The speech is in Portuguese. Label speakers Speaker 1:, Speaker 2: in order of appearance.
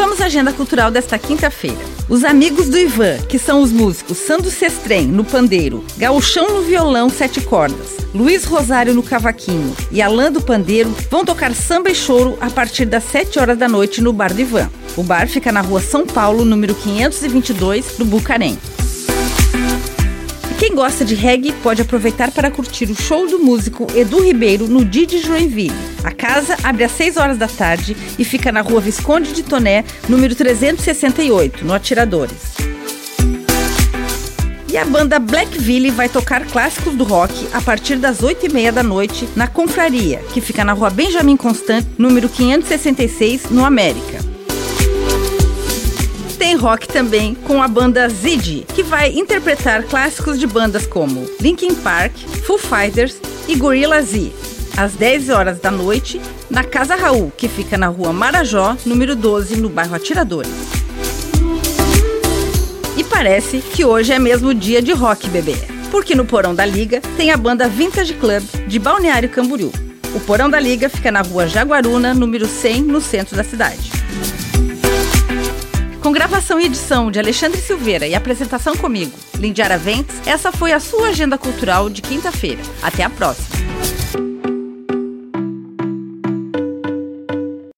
Speaker 1: vamos à agenda cultural desta quinta-feira. Os amigos do Ivan, que são os músicos Sandro Sestrem no pandeiro, Gauchão no violão sete cordas, Luiz Rosário no cavaquinho e Alain do pandeiro, vão tocar samba e choro a partir das 7 horas da noite no Bar do Ivan. O bar fica na rua São Paulo, número 522, no Bucarém. Quem gosta de reggae pode aproveitar para curtir o show do músico Edu Ribeiro no Didi Joinville. A casa abre às 6 horas da tarde e fica na rua Visconde de Toné, número 368, no Atiradores. E a banda Blackville vai tocar clássicos do rock a partir das 8 e meia da noite na Confraria, que fica na rua Benjamin Constant, número 566, no América rock também com a banda Ziggy, que vai interpretar clássicos de bandas como Linkin Park, Foo Fighters e Gorilla Z, às 10 horas da noite, na Casa Raul, que fica na rua Marajó, número 12, no bairro Atiradores. E parece que hoje é mesmo dia de rock, bebê. Porque no Porão da Liga tem a banda Vintage Club de Balneário Camboriú. O Porão da Liga fica na rua Jaguaruna, número 100, no centro da cidade. Com gravação e edição de Alexandre Silveira e apresentação comigo, Lindiara Ventes, essa foi a sua agenda cultural de quinta-feira. Até a próxima!